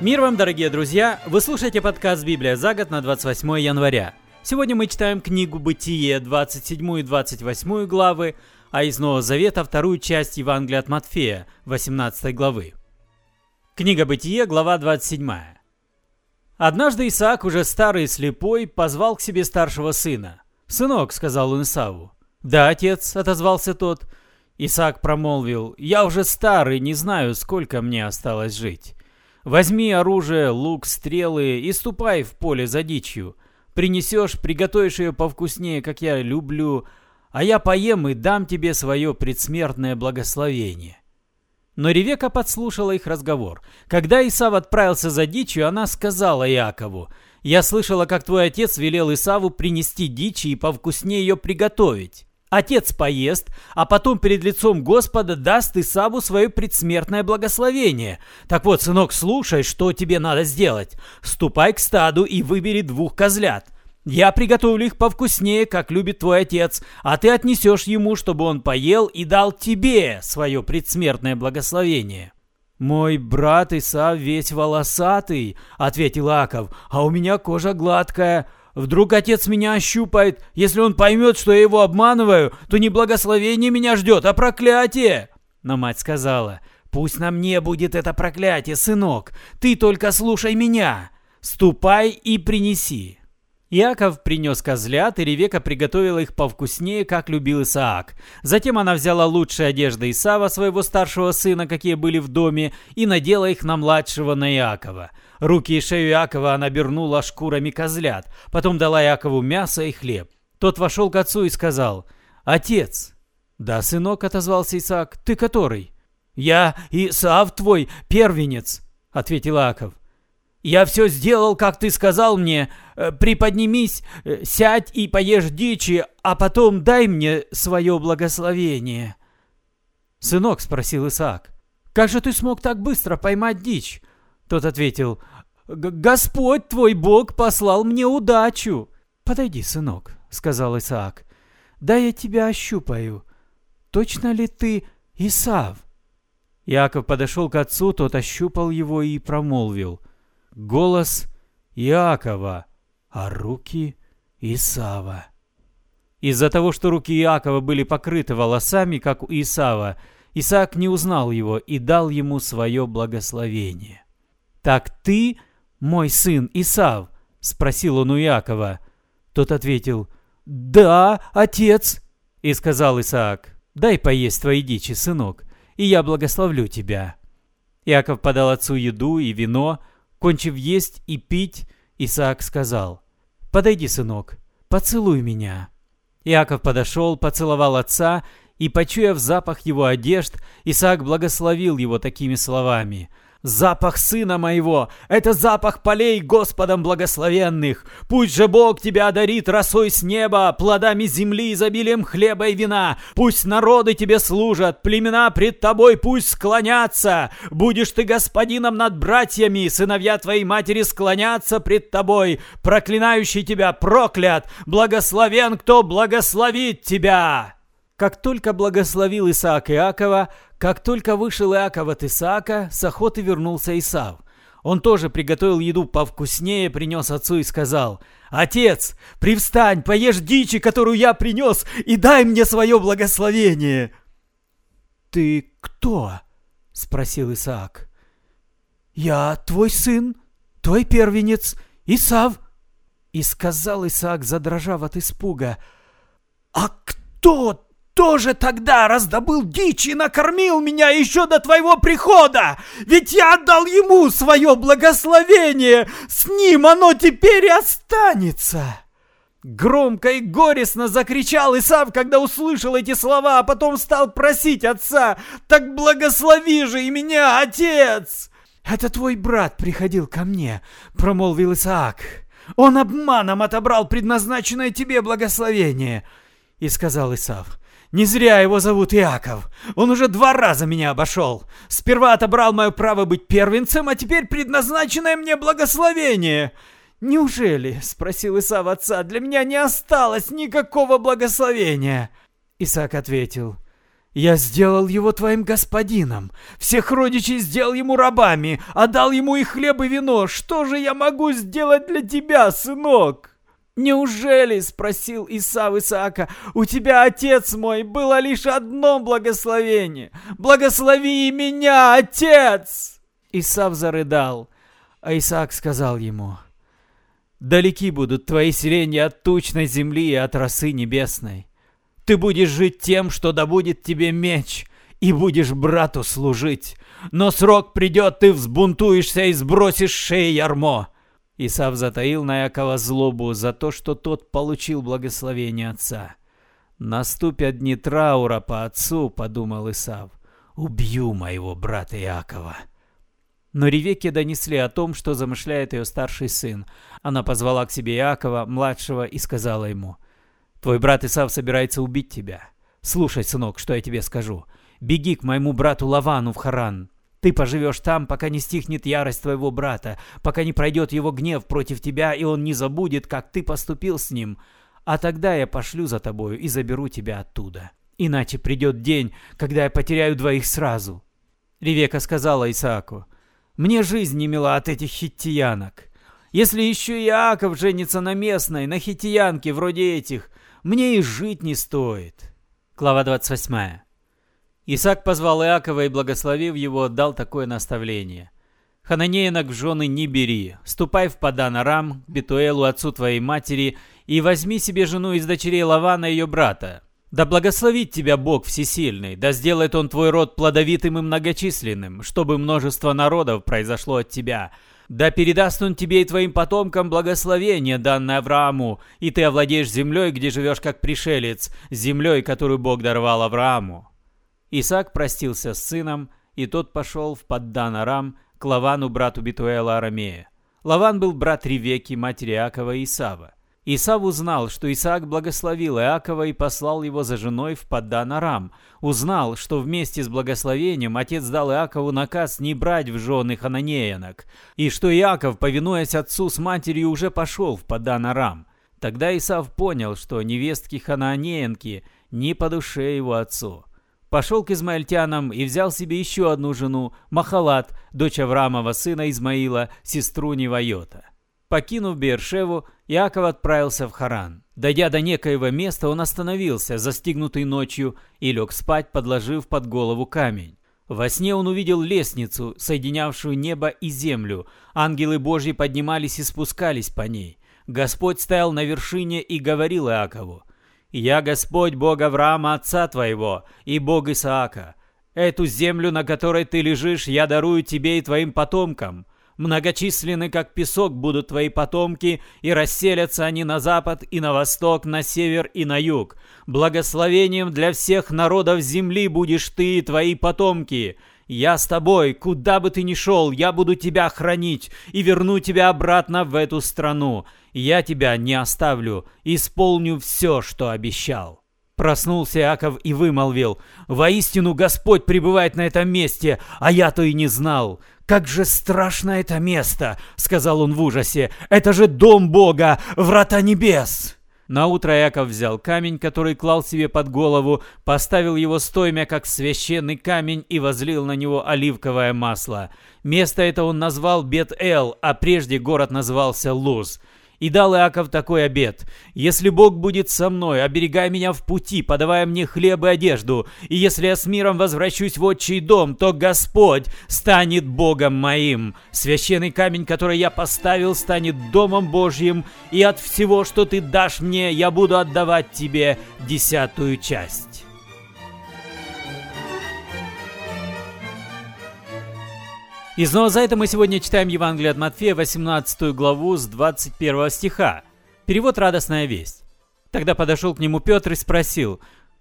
Мир вам, дорогие друзья! Вы слушаете подкаст «Библия за год» на 28 января. Сегодня мы читаем книгу «Бытие» 27 и 28 главы, а из Нового Завета вторую часть Евангелия от Матфея 18 главы. Книга «Бытие», глава 27. Однажды Исаак, уже старый и слепой, позвал к себе старшего сына. «Сынок», — сказал он Исаву. «Да, отец», — отозвался тот. Исаак промолвил, «Я уже старый, не знаю, сколько мне осталось жить. Возьми оружие, лук, стрелы и ступай в поле за дичью. Принесешь, приготовишь ее повкуснее, как я люблю, а я поем и дам тебе свое предсмертное благословение». Но Ревека подслушала их разговор. Когда Исав отправился за дичью, она сказала Иакову, «Я слышала, как твой отец велел Исаву принести дичи и повкуснее ее приготовить. Отец поест, а потом перед лицом Господа даст Исаву свое предсмертное благословение. Так вот, сынок, слушай, что тебе надо сделать. Ступай к стаду и выбери двух козлят. Я приготовлю их повкуснее, как любит твой отец, а ты отнесешь ему, чтобы он поел и дал тебе свое предсмертное благословение». «Мой брат Исав весь волосатый», — ответил Аков, — «а у меня кожа гладкая». Вдруг отец меня ощупает. Если он поймет, что я его обманываю, то не благословение меня ждет, а проклятие. Но мать сказала, пусть на мне будет это проклятие, сынок. Ты только слушай меня. Ступай и принеси. Иаков принес козлят, и Ревека приготовила их повкуснее, как любил Исаак. Затем она взяла лучшие одежды Исава, своего старшего сына, какие были в доме, и надела их на младшего на Иакова. Руки и шею Иакова она обернула шкурами козлят, потом дала Иакову мясо и хлеб. Тот вошел к отцу и сказал, «Отец!» «Да, сынок», — отозвался Исаак, — «ты который?» «Я Исаав твой, первенец», — ответил Иаков. «Я все сделал, как ты сказал мне. Э, приподнимись, э, сядь и поешь дичи, а потом дай мне свое благословение». «Сынок», — спросил Исаак, — «как же ты смог так быстро поймать дичь?» Тот ответил, «Господь твой Бог послал мне удачу». «Подойди, сынок», — сказал Исаак, — «да я тебя ощупаю. Точно ли ты Исав?» Иаков подошел к отцу, тот ощупал его и промолвил — голос Иакова, а руки Исава. Из-за того, что руки Иакова были покрыты волосами, как у Исава, Исаак не узнал его и дал ему свое благословение. «Так ты мой сын Исав?» — спросил он у Иакова. Тот ответил, «Да, отец!» И сказал Исаак, «Дай поесть твои дичи, сынок, и я благословлю тебя». Иаков подал отцу еду и вино, Кончив есть и пить, Исаак сказал, «Подойди, сынок, поцелуй меня». Иаков подошел, поцеловал отца, и, почуяв запах его одежд, Исаак благословил его такими словами – Запах сына моего — это запах полей Господом благословенных. Пусть же Бог тебя одарит росой с неба, плодами земли, изобилием хлеба и вина. Пусть народы тебе служат, племена пред тобой пусть склонятся. Будешь ты господином над братьями, сыновья твоей матери склонятся пред тобой. Проклинающий тебя проклят, благословен, кто благословит тебя. Как только благословил Исаак Иакова, как только вышел Иаков от Исаака, с охоты вернулся Исав. Он тоже приготовил еду повкуснее, принес отцу и сказал, «Отец, привстань, поешь дичи, которую я принес, и дай мне свое благословение!» «Ты кто?» — спросил Исаак. «Я твой сын, твой первенец, Исав!» И сказал Исаак, задрожав от испуга, «А кто тоже тогда раздобыл дичь и накормил меня еще до твоего прихода? Ведь я отдал ему свое благословение, с ним оно теперь и останется!» Громко и горестно закричал Исав, когда услышал эти слова, а потом стал просить отца, «Так благослови же и меня, отец!» «Это твой брат приходил ко мне», — промолвил Исаак. «Он обманом отобрал предназначенное тебе благословение». И сказал Исав, не зря его зовут Иаков. Он уже два раза меня обошел. Сперва отобрал мое право быть первенцем, а теперь предназначенное мне благословение. «Неужели?» — спросил Исав отца. «Для меня не осталось никакого благословения». Исаак ответил. Я сделал его твоим господином, всех родичей сделал ему рабами, отдал ему и хлеб, и вино. Что же я могу сделать для тебя, сынок?» «Неужели, — спросил Исав Исаака, — у тебя, отец мой, было лишь одно благословение? Благослови меня, отец!» Исав зарыдал, а Исаак сказал ему, «Далеки будут твои селения от тучной земли и от росы небесной. Ты будешь жить тем, что добудет тебе меч, и будешь брату служить. Но срок придет, ты взбунтуешься и сбросишь шеи ярмо». Исав затаил на Якова злобу за то, что тот получил благословение отца. «Наступят дни траура по отцу», — подумал Исав. «Убью моего брата Иакова». Но Ревеке донесли о том, что замышляет ее старший сын. Она позвала к себе Иакова, младшего, и сказала ему — Твой брат Исав собирается убить тебя. Слушай, сынок, что я тебе скажу. Беги к моему брату Лавану в Харан. Ты поживешь там, пока не стихнет ярость твоего брата, пока не пройдет его гнев против тебя, и он не забудет, как ты поступил с ним. А тогда я пошлю за тобою и заберу тебя оттуда. Иначе придет день, когда я потеряю двоих сразу». Ревека сказала Исааку, «Мне жизнь не мила от этих хиттиянок. Если еще Иаков женится на местной, на хиттиянке вроде этих, мне и жить не стоит. Глава 28. Исаак позвал Иакова и, благословив его, дал такое наставление. «Хананеянок в жены не бери, ступай в Падан Арам, к Бетуэлу, отцу твоей матери, и возьми себе жену из дочерей Лавана, ее брата. Да благословит тебя Бог Всесильный, да сделает Он твой род плодовитым и многочисленным, чтобы множество народов произошло от тебя, да передаст он тебе и твоим потомкам благословение, данное Аврааму, и ты овладеешь землей, где живешь как пришелец, землей, которую Бог даровал Аврааму». Исаак простился с сыном, и тот пошел в Паддан Арам к Лавану, брату Битуэла Арамея. Лаван был брат Ревеки, матери Иакова и Исава. Исав узнал, что Исаак благословил Иакова и послал его за женой в Паддан-Арам. Узнал, что вместе с благословением отец дал Иакову наказ не брать в жены хананеянок, и что Иаков, повинуясь отцу с матерью, уже пошел в Паддан-Арам. Тогда Исав понял, что невестки хананеянки не по душе его отцу. Пошел к измаильтянам и взял себе еще одну жену, Махалат, дочь Авраамова сына Измаила, сестру Невайота. Покинув Бершеву, Иаков отправился в Харан. Дойдя до некоего места, он остановился, застигнутый ночью, и лег спать, подложив под голову камень. Во сне он увидел лестницу, соединявшую небо и землю. Ангелы Божьи поднимались и спускались по ней. Господь стоял на вершине и говорил Иакову, «Я Господь, Бог Авраама, отца твоего, и Бог Исаака. Эту землю, на которой ты лежишь, я дарую тебе и твоим потомкам. Многочисленны, как песок, будут твои потомки, и расселятся они на запад и на восток, на север и на юг. Благословением для всех народов земли будешь ты и твои потомки. Я с тобой, куда бы ты ни шел, я буду тебя хранить и верну тебя обратно в эту страну. Я тебя не оставлю, исполню все, что обещал». Проснулся Иаков и вымолвил, «Воистину Господь пребывает на этом месте, а я-то и не знал. «Как же страшно это место!» — сказал он в ужасе. «Это же дом Бога, врата небес!» Наутро Яков взял камень, который клал себе под голову, поставил его стоймя, как священный камень, и возлил на него оливковое масло. Место это он назвал Бет-Эл, а прежде город назывался Луз. И дал Иаков такой обет. «Если Бог будет со мной, оберегай меня в пути, подавая мне хлеб и одежду, и если я с миром возвращусь в отчий дом, то Господь станет Богом моим. Священный камень, который я поставил, станет Домом Божьим, и от всего, что ты дашь мне, я буду отдавать тебе десятую часть». И снова за это мы сегодня читаем Евангелие от Матфея, 18 главу с 21 стиха. Перевод «Радостная весть». Тогда подошел к нему Петр и спросил,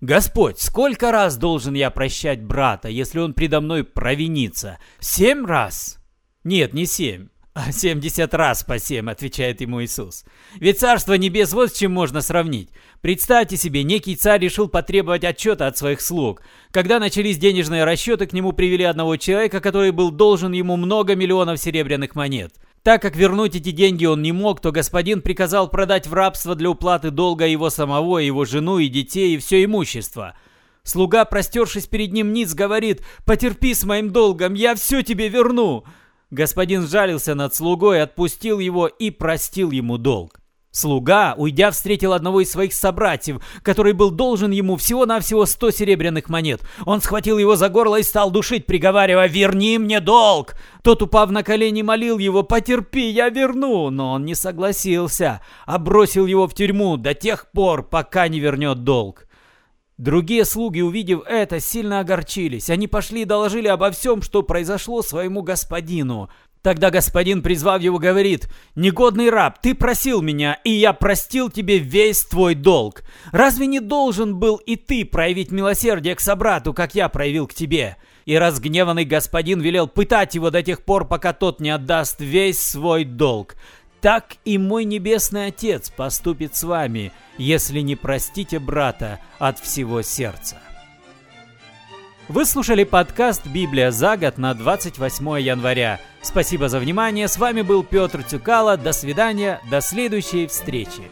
«Господь, сколько раз должен я прощать брата, если он предо мной провинится? Семь раз?» «Нет, не семь, а семьдесят раз по семь», — отвечает ему Иисус. «Ведь Царство Небес вот с чем можно сравнить. Представьте себе, некий царь решил потребовать отчета от своих слуг. Когда начались денежные расчеты, к нему привели одного человека, который был должен ему много миллионов серебряных монет. Так как вернуть эти деньги он не мог, то господин приказал продать в рабство для уплаты долга его самого, его жену и детей и все имущество. Слуга, простершись перед ним ниц, говорит «Потерпи с моим долгом, я все тебе верну!» Господин сжалился над слугой, отпустил его и простил ему долг. Слуга, уйдя, встретил одного из своих собратьев, который был должен ему всего-навсего сто серебряных монет. Он схватил его за горло и стал душить, приговаривая «Верни мне долг!». Тот, упав на колени, молил его «Потерпи, я верну!», но он не согласился, а бросил его в тюрьму до тех пор, пока не вернет долг. Другие слуги, увидев это, сильно огорчились. Они пошли и доложили обо всем, что произошло своему господину. Тогда господин, призвав его, говорит, «Негодный раб, ты просил меня, и я простил тебе весь твой долг. Разве не должен был и ты проявить милосердие к собрату, как я проявил к тебе?» И разгневанный господин велел пытать его до тех пор, пока тот не отдаст весь свой долг. Так и мой небесный Отец поступит с вами, если не простите брата от всего сердца. Вы слушали подкаст «Библия за год» на 28 января. Спасибо за внимание. С вами был Петр Тюкало. До свидания. До следующей встречи.